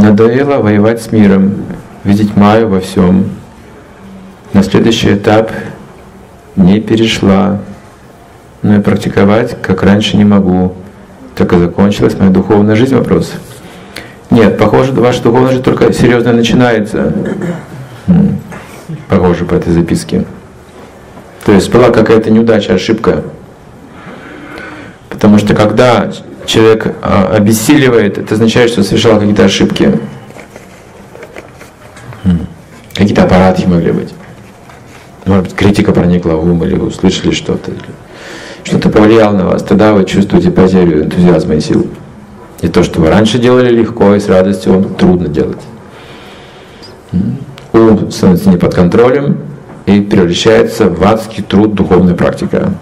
Надоело воевать с миром, видеть Майю во всем. На следующий этап не перешла, но и практиковать, как раньше, не могу. Так и закончилась моя духовная жизнь. Вопрос. Нет, похоже, ваша духовная жизнь только серьезно начинается. Похоже по этой записке. То есть была какая-то неудача, ошибка. Потому что когда человек а, обессиливает, это означает, что совершал какие-то ошибки. Какие-то аппараты могли быть. Может быть, критика проникла в ум или услышали что-то. Что-то повлияло на вас. Тогда вы чувствуете потерю энтузиазма и сил. И то, что вы раньше делали легко и с радостью, вам трудно делать. Ум становится не под контролем и превращается в адский труд духовная практика.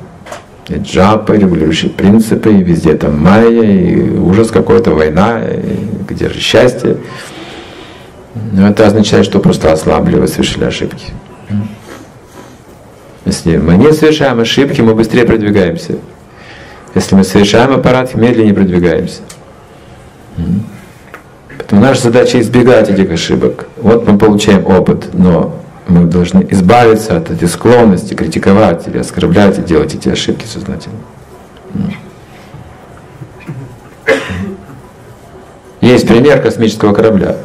И джапа, и регулирующие принципы, и везде там майя, и ужас какой-то, война, и где же счастье. Но это означает, что просто ослабли, вы совершили ошибки. Если мы не совершаем ошибки, мы быстрее продвигаемся. Если мы совершаем аппарат, медленнее продвигаемся. Поэтому наша задача избегать этих ошибок. Вот мы получаем опыт, но мы должны избавиться от этой склонности критиковать или оскорблять и делать эти ошибки сознательно. Есть пример космического корабля.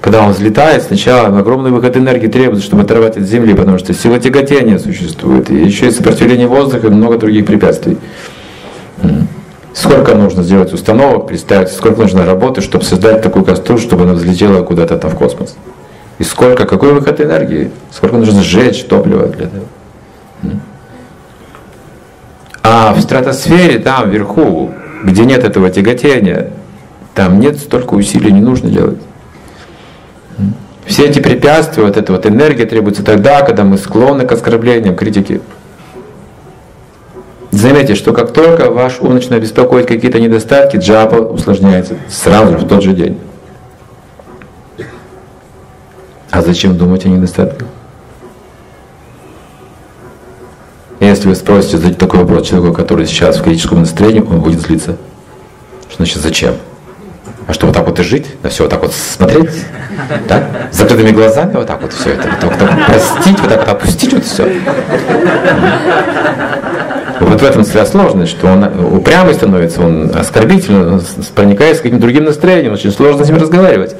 Когда он взлетает, сначала огромный выход энергии требуется, чтобы оторвать от Земли, потому что сила тяготения существует, и еще и сопротивление воздуха и много других препятствий. Сколько нужно сделать установок, представьте, сколько нужно работы, чтобы создать такую кастрюлю, чтобы она взлетела куда-то там в космос. И сколько, какой выход энергии, сколько нужно сжечь топлива для этого. А в стратосфере, там вверху, где нет этого тяготения, там нет столько усилий, не нужно делать. Все эти препятствия, вот эта вот энергия требуется тогда, когда мы склонны к оскорблениям, критике. Заметьте, что как только ваш ум начинает беспокоить какие-то недостатки, джапа усложняется сразу в тот же день. А зачем думать о недостатках? Если вы спросите задать такой вопрос человеку, который сейчас в критическом настроении, он будет злиться. Что значит зачем? А что, вот так вот и жить? На все вот так вот смотреть? Да? С закрытыми глазами вот так вот все это, вот так, вот простить, вот так вот опустить вот все. Вот в этом вся сложность, что он упрямый становится, он оскорбительный, он проникает с каким-то другим настроением, очень сложно с ним разговаривать.